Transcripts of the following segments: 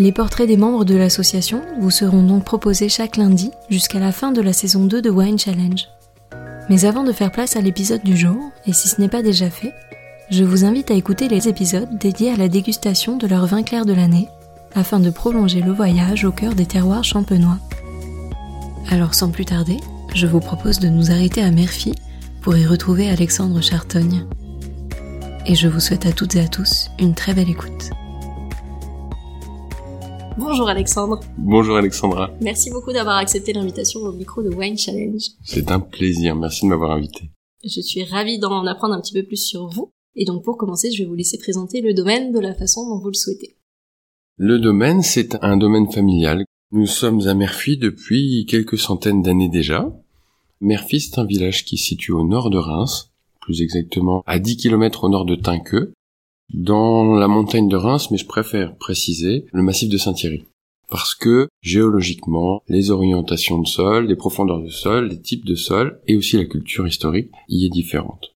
Les portraits des membres de l'association vous seront donc proposés chaque lundi jusqu'à la fin de la saison 2 de Wine Challenge. Mais avant de faire place à l'épisode du jour, et si ce n'est pas déjà fait, je vous invite à écouter les épisodes dédiés à la dégustation de leur vin clair de l'année, afin de prolonger le voyage au cœur des terroirs champenois. Alors sans plus tarder, je vous propose de nous arrêter à Murphy pour y retrouver Alexandre Chartogne. Et je vous souhaite à toutes et à tous une très belle écoute. Bonjour Alexandre. Bonjour Alexandra. Merci beaucoup d'avoir accepté l'invitation au micro de Wine Challenge. C'est un plaisir, merci de m'avoir invité. Je suis ravie d'en apprendre un petit peu plus sur vous. Et donc pour commencer, je vais vous laisser présenter le domaine de la façon dont vous le souhaitez. Le domaine, c'est un domaine familial. Nous sommes à Merphy depuis quelques centaines d'années déjà. Merphy, c'est un village qui se situe au nord de Reims, plus exactement à 10 km au nord de Tinqueux, dans la montagne de Reims, mais je préfère préciser le massif de Saint-Thierry. Parce que géologiquement, les orientations de sol, les profondeurs de sol, les types de sol et aussi la culture historique y est différente.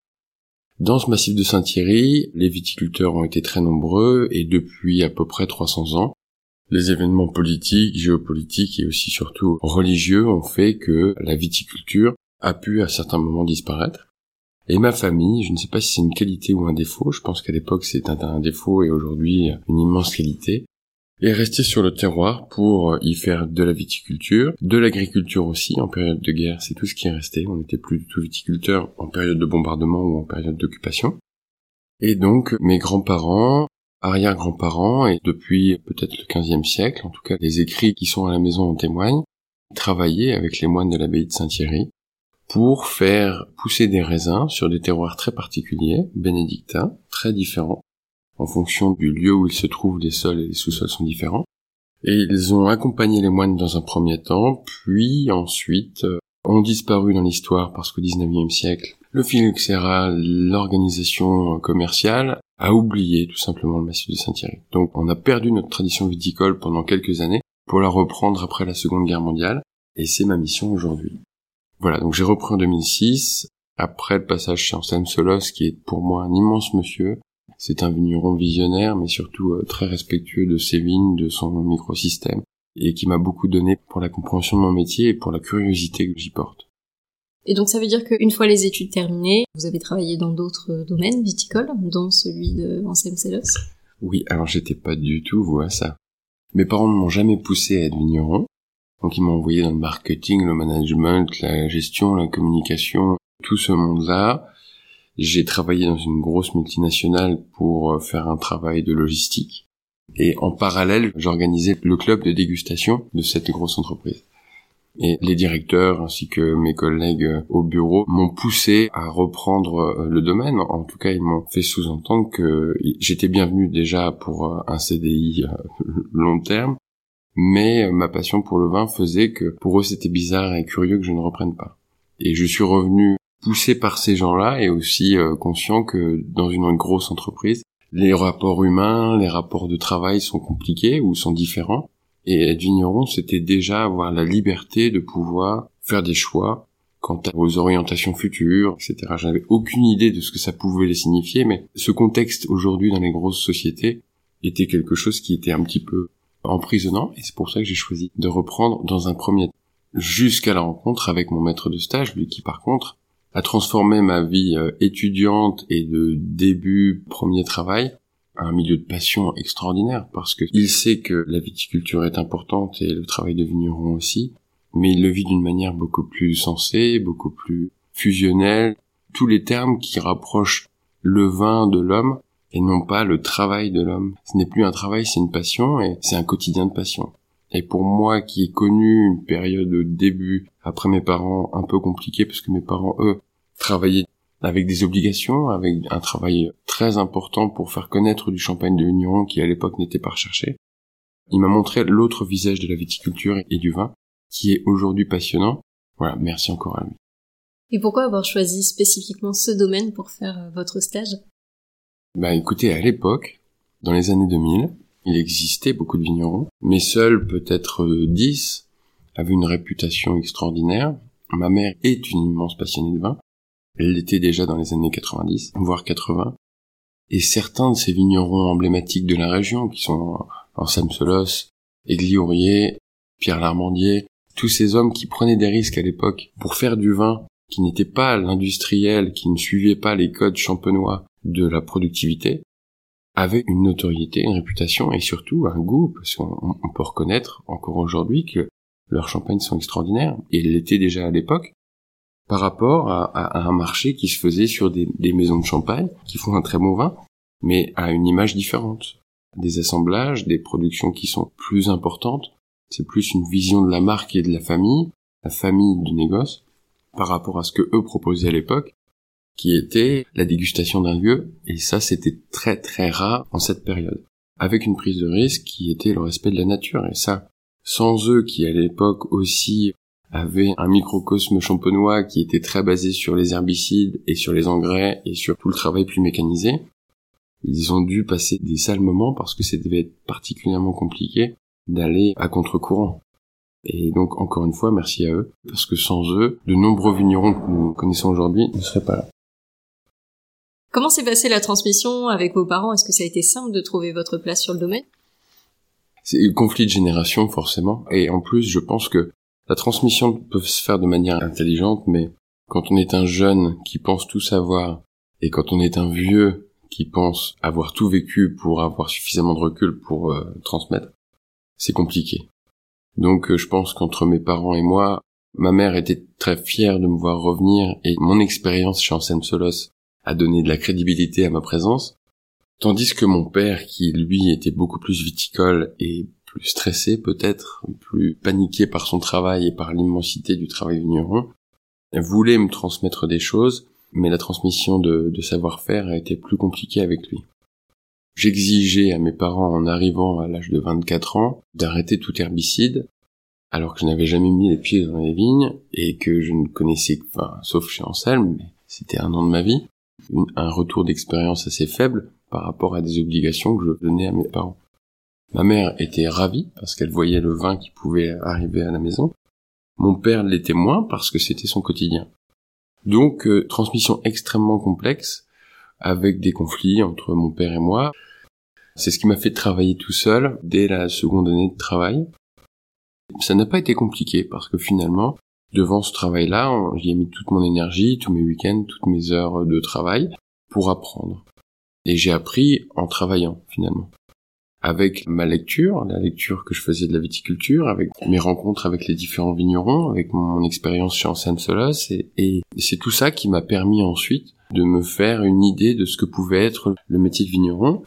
Dans ce massif de Saint-Thierry, les viticulteurs ont été très nombreux et depuis à peu près 300 ans, les événements politiques, géopolitiques et aussi surtout religieux ont fait que la viticulture a pu à certains moments disparaître. Et ma famille, je ne sais pas si c'est une qualité ou un défaut, je pense qu'à l'époque c'était un, défaut et aujourd'hui une immense qualité, est resté sur le terroir pour y faire de la viticulture, de l'agriculture aussi en période de guerre, c'est tout ce qui est resté, on n'était plus du tout viticulteur en période de bombardement ou en période d'occupation. Et donc mes grands-parents, arrière-grands-parents, et depuis peut-être le 15e siècle, en tout cas les écrits qui sont à la maison en témoignent, travaillaient avec les moines de l'abbaye de Saint-Thierry pour faire pousser des raisins sur des terroirs très particuliers, bénédictins, très différents. En fonction du lieu où ils se trouvent, les sols et les sous-sols sont différents. Et ils ont accompagné les moines dans un premier temps, puis ensuite euh, ont disparu dans l'histoire parce qu'au XIXe siècle, le phylloxéra, l'organisation commerciale, a oublié tout simplement le massif de Saint-Thierry. Donc on a perdu notre tradition viticole pendant quelques années pour la reprendre après la Seconde Guerre mondiale, et c'est ma mission aujourd'hui. Voilà, donc j'ai repris en 2006, après le passage chez Anselme Solos, qui est pour moi un immense monsieur. C'est un vigneron visionnaire, mais surtout euh, très respectueux de ses vignes, de son microsystème, et qui m'a beaucoup donné pour la compréhension de mon métier et pour la curiosité que j'y porte. Et donc ça veut dire qu'une fois les études terminées, vous avez travaillé dans d'autres domaines viticoles, dont celui de Anselme Solos Oui, alors j'étais pas du tout vous à ça. Mes parents ne m'ont jamais poussé à être vigneron, donc ils m'ont envoyé dans le marketing, le management, la gestion, la communication, tout ce monde-là. J'ai travaillé dans une grosse multinationale pour euh, faire un travail de logistique. Et en parallèle, j'organisais le club de dégustation de cette grosse entreprise. Et les directeurs ainsi que mes collègues euh, au bureau m'ont poussé à reprendre euh, le domaine. En tout cas, ils m'ont fait sous-entendre que j'étais bienvenu déjà pour un CDI long terme, mais euh, ma passion pour le vin faisait que pour eux c'était bizarre et curieux que je ne reprenne pas. Et je suis revenu poussé par ces gens-là et aussi euh, conscient que dans une grosse entreprise, les rapports humains, les rapports de travail sont compliqués ou sont différents. Et être vigneron, c'était déjà avoir la liberté de pouvoir faire des choix quant aux orientations futures, etc. Je n'avais aucune idée de ce que ça pouvait les signifier, mais ce contexte aujourd'hui dans les grosses sociétés était quelque chose qui était un petit peu emprisonnant et c'est pour ça que j'ai choisi de reprendre dans un premier temps jusqu'à la rencontre avec mon maître de stage, lui qui par contre a transformé ma vie euh, étudiante et de début premier travail un milieu de passion extraordinaire parce que il sait que la viticulture est importante et le travail de vigneron aussi, mais il le vit d'une manière beaucoup plus sensée, beaucoup plus fusionnelle. Tous les termes qui rapprochent le vin de l'homme et non pas le travail de l'homme. Ce n'est plus un travail, c'est une passion et c'est un quotidien de passion. Et pour moi qui ai connu une période de début après mes parents un peu compliquée parce que mes parents eux travaillaient avec des obligations, avec un travail très important pour faire connaître du champagne de vigneron qui à l'époque n'était pas recherché. Il m'a montré l'autre visage de la viticulture et du vin qui est aujourd'hui passionnant. Voilà, merci encore à lui. Et pourquoi avoir choisi spécifiquement ce domaine pour faire euh, votre stage? Bah écoutez, à l'époque, dans les années 2000, il existait beaucoup de vignerons, mais seuls peut-être 10 euh, avaient une réputation extraordinaire. Ma mère est une immense passionnée de vin. Elle l'était déjà dans les années 90, voire 80. Et certains de ces vignerons emblématiques de la région, qui sont en Solos, Aigli Pierre Larmandier, tous ces hommes qui prenaient des risques à l'époque pour faire du vin qui n'était pas l'industriel, qui ne suivait pas les codes champenois de la productivité, avaient une notoriété, une réputation et surtout un goût, parce qu'on peut reconnaître encore aujourd'hui que leurs champagnes sont extraordinaires, et l'étaient déjà à l'époque, par rapport à, un marché qui se faisait sur des, des, maisons de champagne, qui font un très bon vin, mais à une image différente. Des assemblages, des productions qui sont plus importantes, c'est plus une vision de la marque et de la famille, la famille du négoce, par rapport à ce que eux proposaient à l'époque, qui était la dégustation d'un lieu, et ça c'était très très rare en cette période, avec une prise de risque qui était le respect de la nature, et ça, sans eux qui à l'époque aussi avaient un microcosme champenois qui était très basé sur les herbicides et sur les engrais et sur tout le travail plus mécanisé, ils ont dû passer des sales moments parce que ça devait être particulièrement compliqué d'aller à contre-courant. Et donc encore une fois, merci à eux, parce que sans eux, de nombreux vignerons que nous connaissons aujourd'hui ne seraient pas là. Comment s'est passée la transmission avec vos parents? Est-ce que ça a été simple de trouver votre place sur le domaine? C'est un conflit de génération forcément, et en plus je pense que la transmission peut se faire de manière intelligente, mais quand on est un jeune qui pense tout savoir, et quand on est un vieux qui pense avoir tout vécu pour avoir suffisamment de recul pour euh, transmettre, c'est compliqué. Donc euh, je pense qu'entre mes parents et moi, ma mère était très fière de me voir revenir et mon expérience chez Anselme Solos à donner de la crédibilité à ma présence, tandis que mon père, qui lui était beaucoup plus viticole et plus stressé peut-être, plus paniqué par son travail et par l'immensité du travail vigneron, voulait me transmettre des choses, mais la transmission de, savoir-faire a été plus compliquée avec lui. J'exigeais à mes parents en arrivant à l'âge de 24 ans d'arrêter tout herbicide, alors que je n'avais jamais mis les pieds dans les vignes et que je ne connaissais, enfin, sauf chez Anselme, mais c'était un an de ma vie, un retour d'expérience assez faible par rapport à des obligations que je donnais à mes parents. Ma mère était ravie parce qu'elle voyait le vin qui pouvait arriver à la maison. Mon père l'était moins parce que c'était son quotidien. Donc, euh, transmission extrêmement complexe avec des conflits entre mon père et moi. C'est ce qui m'a fait travailler tout seul dès la seconde année de travail. Ça n'a pas été compliqué parce que finalement, devant ce travail-là, j'y ai mis toute mon énergie, tous mes week-ends, toutes mes heures de travail pour apprendre. Et j'ai appris en travaillant finalement. Avec ma lecture, la lecture que je faisais de la viticulture, avec mes rencontres avec les différents vignerons, avec mon expérience chez Anselme Solas, et, et c'est tout ça qui m'a permis ensuite de me faire une idée de ce que pouvait être le métier de vigneron.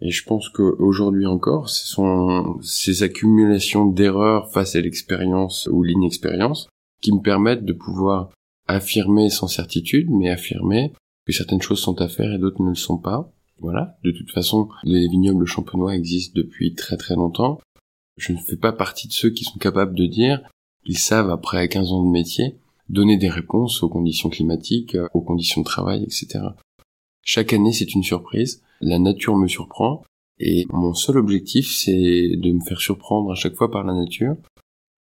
Et je pense qu'aujourd'hui encore, ce sont ces accumulations d'erreurs face à l'expérience ou l'inexpérience qui me permettent de pouvoir affirmer sans certitude, mais affirmer que certaines choses sont à faire et d'autres ne le sont pas. Voilà. De toute façon, les vignobles champenois existent depuis très très longtemps. Je ne fais pas partie de ceux qui sont capables de dire qu'ils savent, après 15 ans de métier, donner des réponses aux conditions climatiques, aux conditions de travail, etc. Chaque année, c'est une surprise. La nature me surprend. Et mon seul objectif, c'est de me faire surprendre à chaque fois par la nature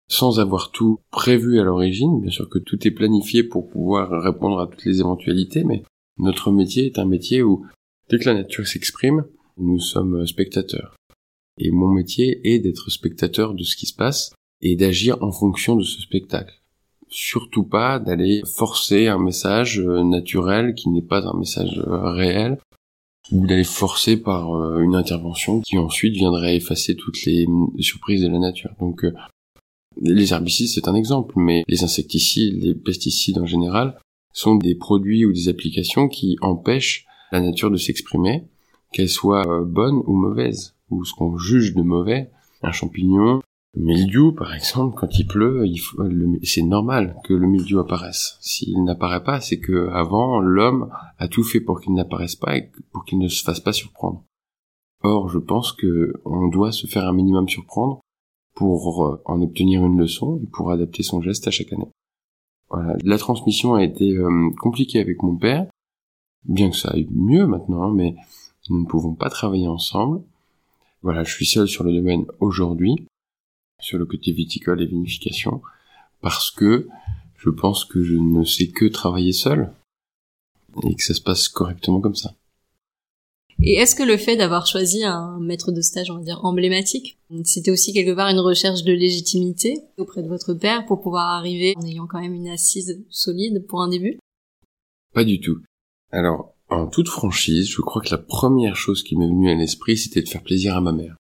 sans avoir tout prévu à l'origine. Bien sûr que tout est planifié pour pouvoir répondre à toutes les éventualités, mais notre métier est un métier où, dès que la nature s'exprime, nous sommes spectateurs. Et mon métier est d'être spectateur de ce qui se passe et d'agir en fonction de ce spectacle. Surtout pas d'aller forcer un message naturel qui n'est pas un message réel. ou d'aller forcer par euh, une intervention qui ensuite viendrait effacer toutes les surprises de la nature. Donc euh, les herbicides c'est un exemple, mais les insecticides, les pesticides en général sont des produits ou des applications qui empêchent la nature de s'exprimer, qu'elle soit euh, bonne ou mauvaise, ou ce qu'on juge de mauvais, un champignon, mildiou, par exemple, quand il pleut, c'est normal que le mildiou apparaisse. S'il n'apparaît pas, c'est que avant, l'homme a tout fait pour qu'il n'apparaisse pas et pour qu'il ne se fasse pas surprendre. Or, je pense que on doit se faire un minimum surprendre pour euh, en obtenir une leçon et pour adapter son geste à chaque année. Voilà. La transmission a été euh, compliquée avec mon père, bien que ça aille mieux maintenant, hein, mais nous ne pouvons pas travailler ensemble. Voilà, je suis seul sur le domaine aujourd'hui sur le côté viticole et vinification, parce que je pense que je ne sais que travailler seul, et que ça se passe correctement comme ça. Et est-ce que le fait d'avoir choisi un maître de stage, on va dire, emblématique, c'était aussi quelque part une recherche de légitimité auprès de votre père pour pouvoir arriver en ayant quand même une assise solide pour un début? Pas du tout. Alors, en toute franchise, je crois que la première chose qui m'est venue à l'esprit, c'était de faire plaisir à ma mère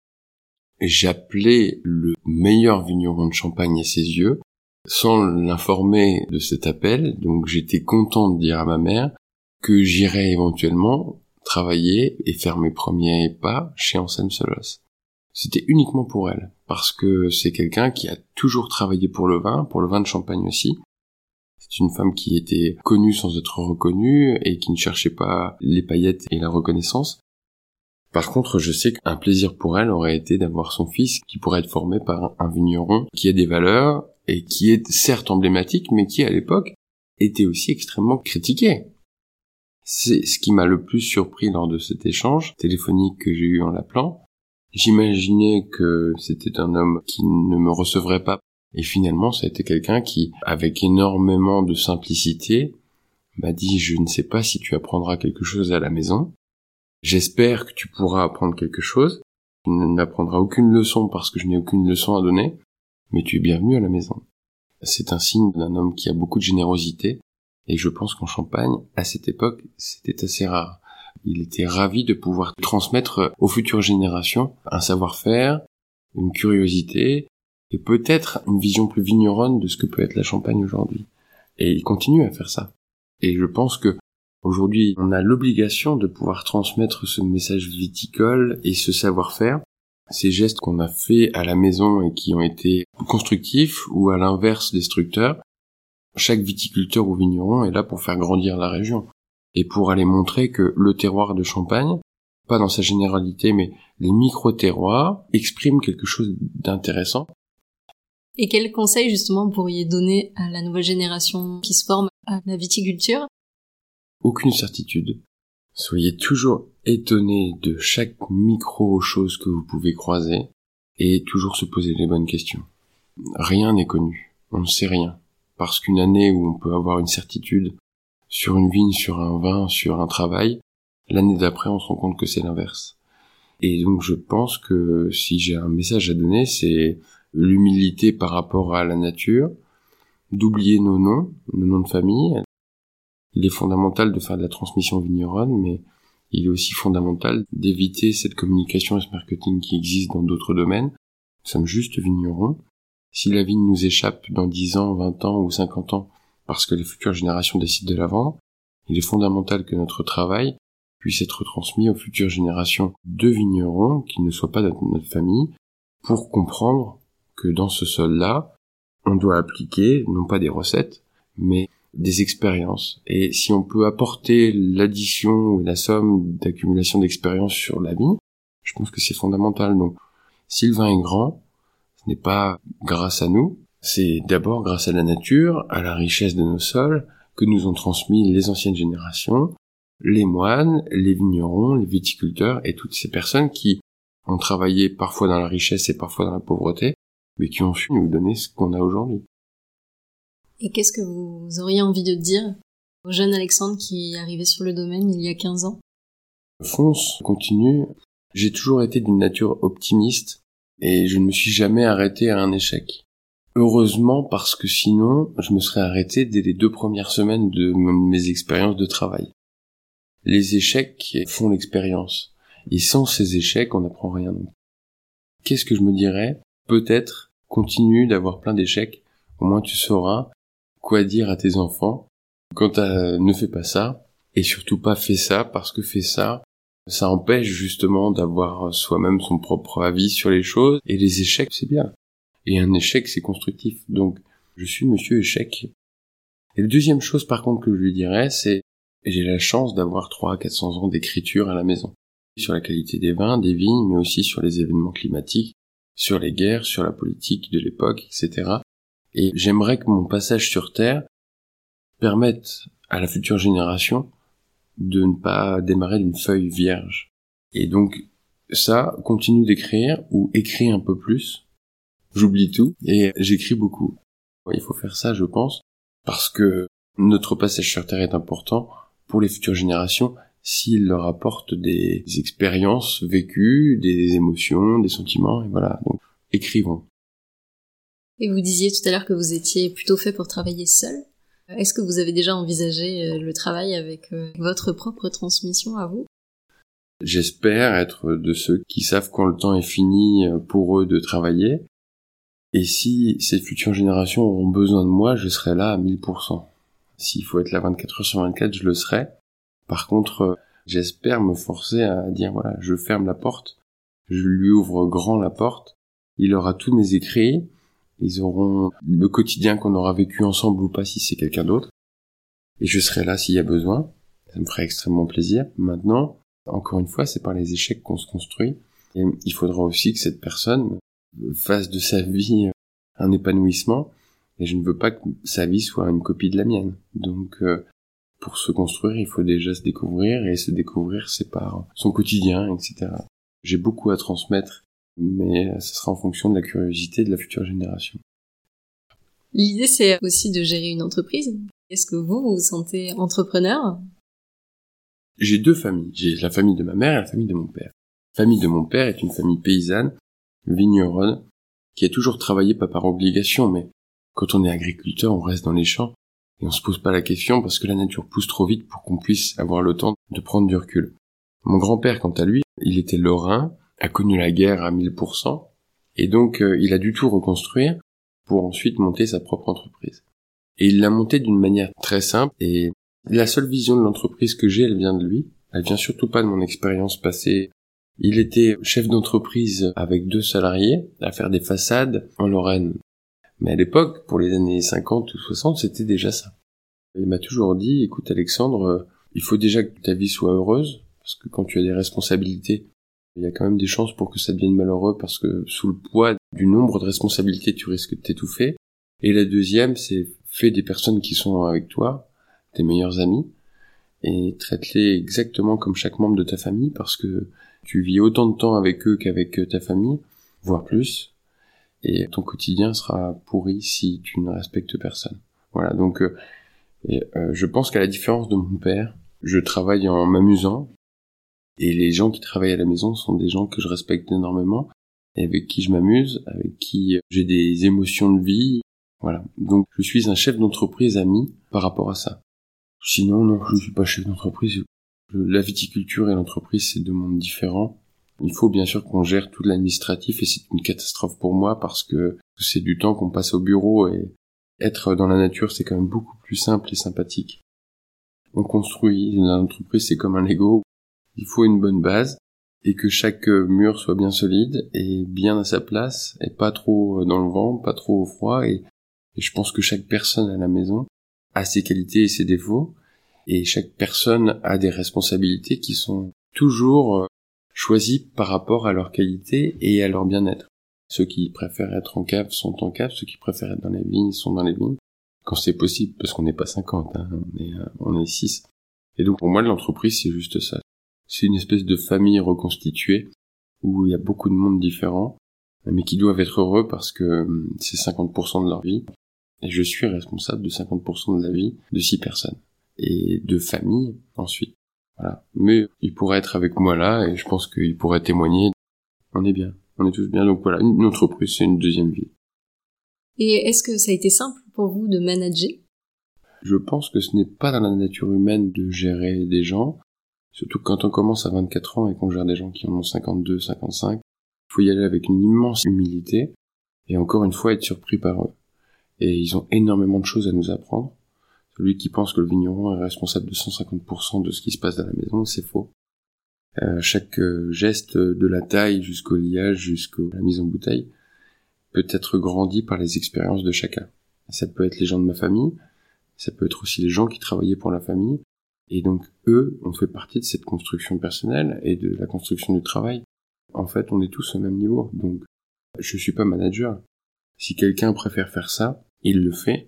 j'appelais le meilleur vigneron de Champagne à ses yeux, sans l'informer de cet appel, donc j'étais content de dire à ma mère que j'irais éventuellement travailler et faire mes premiers pas chez Anselme Solos. C'était uniquement pour elle, parce que c'est quelqu'un qui a toujours travaillé pour le vin, pour le vin de Champagne aussi. C'est une femme qui était connue sans être reconnue et qui ne cherchait pas les paillettes et la reconnaissance. Par contre, je sais qu'un plaisir pour elle aurait été d'avoir son fils qui pourrait être formé par un vigneron qui a des valeurs et qui est certes emblématique, mais qui à l'époque était aussi extrêmement critiqué. C'est ce qui m'a le plus surpris lors de cet échange téléphonique que j'ai eu en l'appelant. J'imaginais que c'était un homme qui ne me recevrait pas. Et finalement, ça a été quelqu'un qui, avec énormément de simplicité, m'a dit je ne sais pas si tu apprendras quelque chose à la maison, J'espère que tu pourras apprendre quelque chose. Tu n'apprendras aucune leçon parce que je n'ai aucune leçon à donner, mais tu es bienvenu à la maison. C'est un signe d'un homme qui a beaucoup de générosité, et je pense qu'en Champagne, à cette époque, c'était assez rare. Il était ravi de pouvoir transmettre aux futures générations un savoir-faire, une curiosité, et peut-être une vision plus vigneronne de ce que peut être la Champagne aujourd'hui. Et il continue à faire ça. Et je pense que Aujourd'hui, on a l'obligation de pouvoir transmettre ce message viticole et ce savoir-faire. Ces gestes qu'on a faits à la maison et qui ont été constructifs ou à l'inverse destructeurs. Chaque viticulteur ou vigneron est là pour faire grandir la région et pour aller montrer que le terroir de Champagne, pas dans sa généralité, mais les micro-terroirs, expriment quelque chose d'intéressant. Et quels conseils justement pourriez donner à la nouvelle génération qui se forme à la viticulture? Aucune certitude. Soyez toujours étonné de chaque micro-chose que vous pouvez croiser et toujours se poser les bonnes questions. Rien n'est connu, on ne sait rien. Parce qu'une année où on peut avoir une certitude sur une vigne, sur un vin, sur un travail, l'année d'après on se rend compte que c'est l'inverse. Et donc je pense que si j'ai un message à donner, c'est l'humilité par rapport à la nature, d'oublier nos noms, nos noms de famille, il est fondamental de faire de la transmission vigneronne, mais il est aussi fondamental d'éviter cette communication et ce marketing qui existe dans d'autres domaines. Nous sommes juste vignerons. Si la vigne nous échappe dans 10 ans, 20 ans ou 50 ans parce que les futures générations décident de la vendre, il est fondamental que notre travail puisse être transmis aux futures générations de vignerons qui ne soient pas de notre famille pour comprendre que dans ce sol-là, on doit appliquer non pas des recettes, mais des expériences. Et si on peut apporter l'addition ou la somme d'accumulation d'expériences sur la vie, je pense que c'est fondamental. Donc, si le vin est grand, ce n'est pas grâce à nous, c'est d'abord grâce à la nature, à la richesse de nos sols, que nous ont transmis les anciennes générations, les moines, les vignerons, les viticulteurs et toutes ces personnes qui ont travaillé parfois dans la richesse et parfois dans la pauvreté, mais qui ont su nous donner ce qu'on a aujourd'hui. Et qu'est-ce que vous auriez envie de dire au jeune Alexandre qui est arrivé sur le domaine il y a 15 ans? Fonce, continue. J'ai toujours été d'une nature optimiste et je ne me suis jamais arrêté à un échec. Heureusement parce que sinon je me serais arrêté dès les deux premières semaines de mes expériences de travail. les échecs font l'expérience. Et sans ces échecs, on n'apprend rien. Qu'est-ce que je me dirais? Peut-être continue d'avoir plein d'échecs. Au moins tu sauras quoi dire à tes enfants quand ne fais pas ça. Et surtout pas fais ça parce que fais ça, ça empêche justement d'avoir soi-même son propre avis sur les choses. Et les échecs, c'est bien. Et un échec, c'est constructif. Donc, je suis monsieur échec. Et la deuxième chose, par contre, que je lui dirais, c'est, j'ai la chance d'avoir 300 à 400 ans d'écriture à la maison. Sur la qualité des vins, des vignes, mais aussi sur les événements climatiques, sur les guerres, sur la politique de l'époque, etc. Et j'aimerais que mon passage sur Terre permette à la future génération de ne pas démarrer d'une feuille vierge. Et donc, ça, continue d'écrire ou écris un peu plus. J'oublie tout et j'écris beaucoup. Il faut faire ça, je pense, parce que notre passage sur Terre est important pour les futures générations s'il leur apporte des expériences vécues, des émotions, des sentiments, et voilà. Donc, écrivons. Et vous disiez tout à l'heure que vous étiez plutôt fait pour travailler seul. Est-ce que vous avez déjà envisagé euh, le travail avec euh, votre propre transmission à vous? J'espère être de ceux qui savent quand le temps est fini euh, pour eux de travailler. Et si ces futures générations auront besoin de moi, je serai là à 1000%. S'il faut être là 24 heures sur 24, je le serai. Par contre, j'espère me forcer à dire voilà, je ferme la porte, je lui ouvre grand la porte, il aura tous mes écrits, ils auront le quotidien qu'on aura vécu ensemble ou pas si c'est quelqu'un d'autre. Et je serai là s'il y a besoin. Ça me ferait extrêmement plaisir. Maintenant, encore une fois, c'est par les échecs qu'on se construit. Et il faudra aussi que cette personne fasse de sa vie un épanouissement. Et je ne veux pas que sa vie soit une copie de la mienne. Donc, euh, pour se construire, il faut déjà se découvrir. Et se découvrir, c'est par son quotidien, etc. J'ai beaucoup à transmettre mais ce sera en fonction de la curiosité de la future génération. L'idée, c'est aussi de gérer une entreprise. Est-ce que vous, vous vous sentez entrepreneur? J'ai deux familles. J'ai la famille de ma mère et la famille de mon père. La famille de mon père est une famille paysanne, vigneronne, qui a toujours travaillé pas par obligation, mais quand on est agriculteur, on reste dans les champs et on se pose pas la question parce que la nature pousse trop vite pour qu'on puisse avoir le temps de prendre du recul. Mon grand-père, quant à lui, il était lorrain, a connu la guerre à 1000%, et donc euh, il a dû tout reconstruire pour ensuite monter sa propre entreprise. Et il l'a montée d'une manière très simple, et la seule vision de l'entreprise que j'ai, elle vient de lui, elle vient surtout pas de mon expérience passée. Il était chef d'entreprise avec deux salariés à faire des façades en Lorraine. Mais à l'époque, pour les années 50 ou 60, c'était déjà ça. Il m'a toujours dit, écoute Alexandre, euh, il faut déjà que ta vie soit heureuse, parce que quand tu as des responsabilités, il y a quand même des chances pour que ça devienne malheureux parce que sous le poids du nombre de responsabilités, tu risques de t'étouffer. Et la deuxième, c'est fais des personnes qui sont avec toi, tes meilleurs amis, et traite-les exactement comme chaque membre de ta famille parce que tu vis autant de temps avec eux qu'avec ta famille, voire plus, et ton quotidien sera pourri si tu ne respectes personne. Voilà, donc euh, euh, je pense qu'à la différence de mon père, je travaille en m'amusant, et les gens qui travaillent à la maison sont des gens que je respecte énormément, et avec qui je m'amuse, avec qui j'ai des émotions de vie. Voilà. Donc je suis un chef d'entreprise ami par rapport à ça. Sinon, non, je ne suis pas chef d'entreprise. La viticulture et l'entreprise, c'est deux mondes différents. Il faut bien sûr qu'on gère tout l'administratif et c'est une catastrophe pour moi parce que c'est du temps qu'on passe au bureau et être dans la nature, c'est quand même beaucoup plus simple et sympathique. On construit, l'entreprise c'est comme un Lego il faut une bonne base et que chaque mur soit bien solide et bien à sa place et pas trop dans le vent, pas trop au froid et, je pense que chaque personne à la maison a ses qualités et ses défauts et chaque personne a des responsabilités qui sont toujours euh, choisies par rapport à leurs qualités et à leur bien-être. Ceux qui préfèrent être en cave sont en cave, ceux qui préfèrent être dans les vignes sont dans les vignes. Quand c'est possible, parce qu'on n'est pas 50, hein, on est, euh, on est 6. Et donc pour moi l'entreprise c'est juste ça, c'est une espèce de famille reconstituée où il y a beaucoup de monde différent, mais qui doivent être heureux parce que hum, c'est 50% de leur vie. Et je suis responsable de 50% de la vie de six personnes. Et de famille ensuite. Voilà. Mais il pourrait être avec moi là et je pense qu'il pourrait témoigner. On est bien. On est tous bien. Donc voilà, une entreprise, c'est une deuxième vie. Et est-ce que ça a été simple pour vous de manager? Je pense que ce n'est pas dans la nature humaine de gérer des gens Surtout quand on commence à 24 ans et qu'on gère des gens qui en ont 52, 55, il faut y aller avec une immense humilité et encore une fois être surpris par eux. Et ils ont énormément de choses à nous apprendre. Celui qui pense que le vigneron est responsable de 150% de ce qui se passe dans la maison, c'est faux. Euh, chaque euh, geste de la taille jusqu'au liage, jusqu'à la mise en bouteille, peut être grandi par les expériences de chacun. Ça peut être les gens de ma famille, ça peut être aussi les gens qui travaillaient pour la famille, et donc eux ont fait partie de cette construction personnelle et de la construction du travail. En fait, on est tous au même niveau, donc je suis pas manager. Si quelqu'un préfère faire ça, il le fait,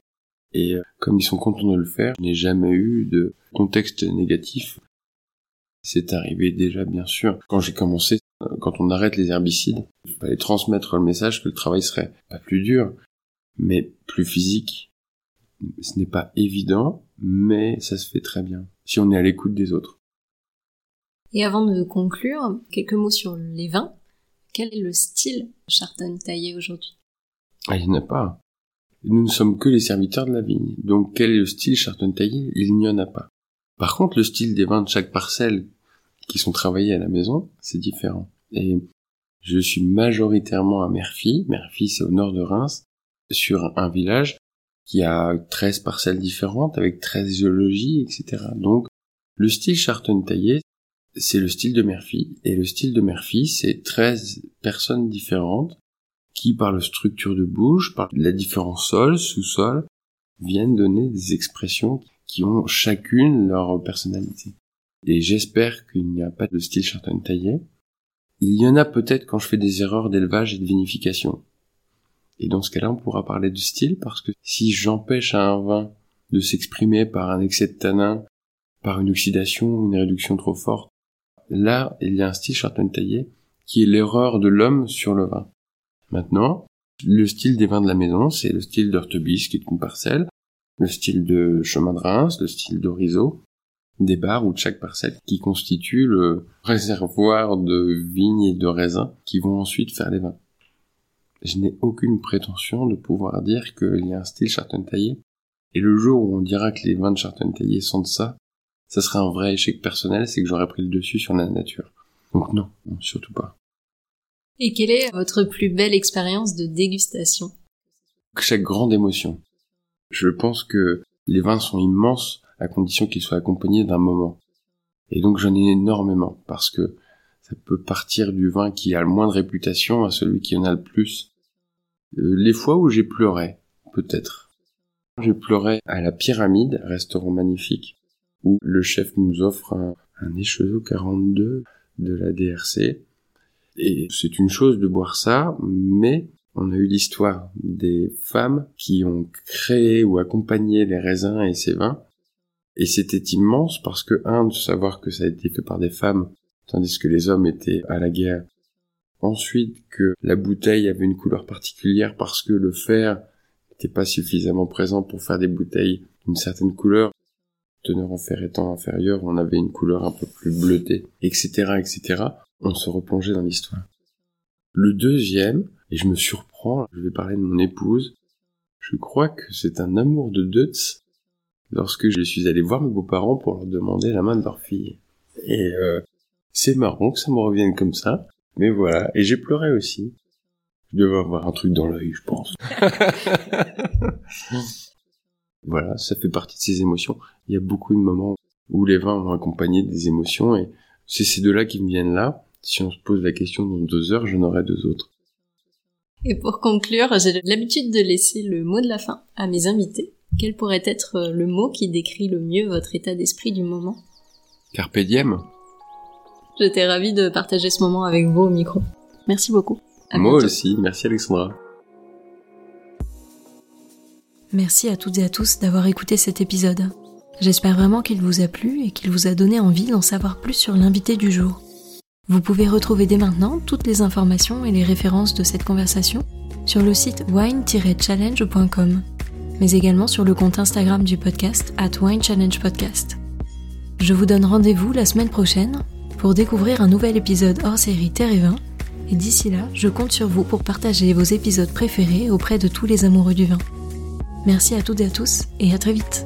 et euh, comme ils sont contents de le faire, je n'ai jamais eu de contexte négatif. C'est arrivé déjà, bien sûr, quand j'ai commencé, euh, quand on arrête les herbicides, il fallait transmettre le message que le travail serait pas plus dur, mais plus physique. Ce n'est pas évident, mais ça se fait très bien, si on est à l'écoute des autres. Et avant de conclure, quelques mots sur les vins. Quel est le style Charton taillé aujourd'hui? Ah, il n'y en a pas. Nous ne sommes que les serviteurs de la vigne. Donc quel est le style Charton taillé? Il n'y en a pas. Par contre, le style des vins de chaque parcelle qui sont travaillés à la maison, c'est différent. Et je suis majoritairement à Merphy. Merphy, c'est au nord de Reims, sur un village qui a 13 parcelles différentes avec 13 géologies, etc. Donc, le style Charton taillé, c'est le style de Murphy. Et le style de Murphy, c'est 13 personnes différentes qui, par la structure de bouche, par la différence sol, sous-sol, viennent donner des expressions qui ont chacune leur personnalité. Et j'espère qu'il n'y a pas de style Charton taillé. Il y en a peut-être quand je fais des erreurs d'élevage et de vinification. Et dans ce cas-là, on pourra parler de style parce que si j'empêche à un vin de s'exprimer par un excès de tanin, par une oxydation ou une réduction trop forte, là, il y a un style Charton taillé qui est l'erreur de l'homme sur le vin. Maintenant, le style des vins de la maison, c'est le style d'Ortebis, qui est une parcelle, le style de chemin de Reims, le style d'Orizo, des bars ou de chaque parcelle qui constitue le réservoir de vignes et de raisins qui vont ensuite faire les vins. Je n'ai aucune prétention de pouvoir dire qu'il y a un style Charton taillé. Et le jour où on dira que les vins de Charton taillé sont de ça, ça sera un vrai échec personnel, c'est que j'aurais pris le dessus sur la nature. Donc non, surtout pas. Et quelle est votre plus belle expérience de dégustation? Chaque grande émotion. Je pense que les vins sont immenses à condition qu'ils soient accompagnés d'un moment. Et donc j'en ai énormément parce que ça peut partir du vin qui a le moins de réputation à celui qui en a le plus. Euh, les fois où j'ai pleuré, peut-être. J'ai pleuré à la Pyramide, restaurant magnifique, où le chef nous offre un, un 42 de la DRC. Et c'est une chose de boire ça, mais on a eu l'histoire des femmes qui ont créé ou accompagné les raisins et ces vins. Et c'était immense parce que, un, de savoir que ça a été fait par des femmes, tandis que les hommes étaient à la guerre. Ensuite, que la bouteille avait une couleur particulière parce que le fer n'était pas suffisamment présent pour faire des bouteilles d'une certaine couleur teneur en fer étant inférieure, on avait une couleur un peu plus bleutée, etc., etc. On se replongeait dans l'histoire. Le deuxième, et je me surprends, je vais parler de mon épouse, je crois que c'est un amour de Deutz lorsque je suis allé voir mes beaux-parents pour leur demander la main de leur fille. Et euh, c'est marrant que ça me revienne comme ça, mais voilà, et j'ai pleuré aussi. Je devais avoir un truc dans l'œil, je pense. Voilà, ça fait partie de ces émotions. Il y a beaucoup de moments où les vins ont accompagné des émotions et c'est ces deux-là qui me viennent là. Si on se pose la question dans deux heures, j'en aurai deux autres. Et pour conclure, j'ai l'habitude de laisser le mot de la fin à mes invités. Quel pourrait être le mot qui décrit le mieux votre état d'esprit du moment? Carpe diem. J'étais ravie de partager ce moment avec vous au micro. Merci beaucoup. Moi aussi, merci Alexandra. Merci à toutes et à tous d'avoir écouté cet épisode. J'espère vraiment qu'il vous a plu et qu'il vous a donné envie d'en savoir plus sur l'invité du jour. Vous pouvez retrouver dès maintenant toutes les informations et les références de cette conversation sur le site wine-challenge.com, mais également sur le compte Instagram du podcast at Wine Challenge Podcast. Je vous donne rendez-vous la semaine prochaine pour découvrir un nouvel épisode hors série Terre et Vin, et d'ici là, je compte sur vous pour partager vos épisodes préférés auprès de tous les amoureux du vin. Merci à toutes et à tous et à très vite.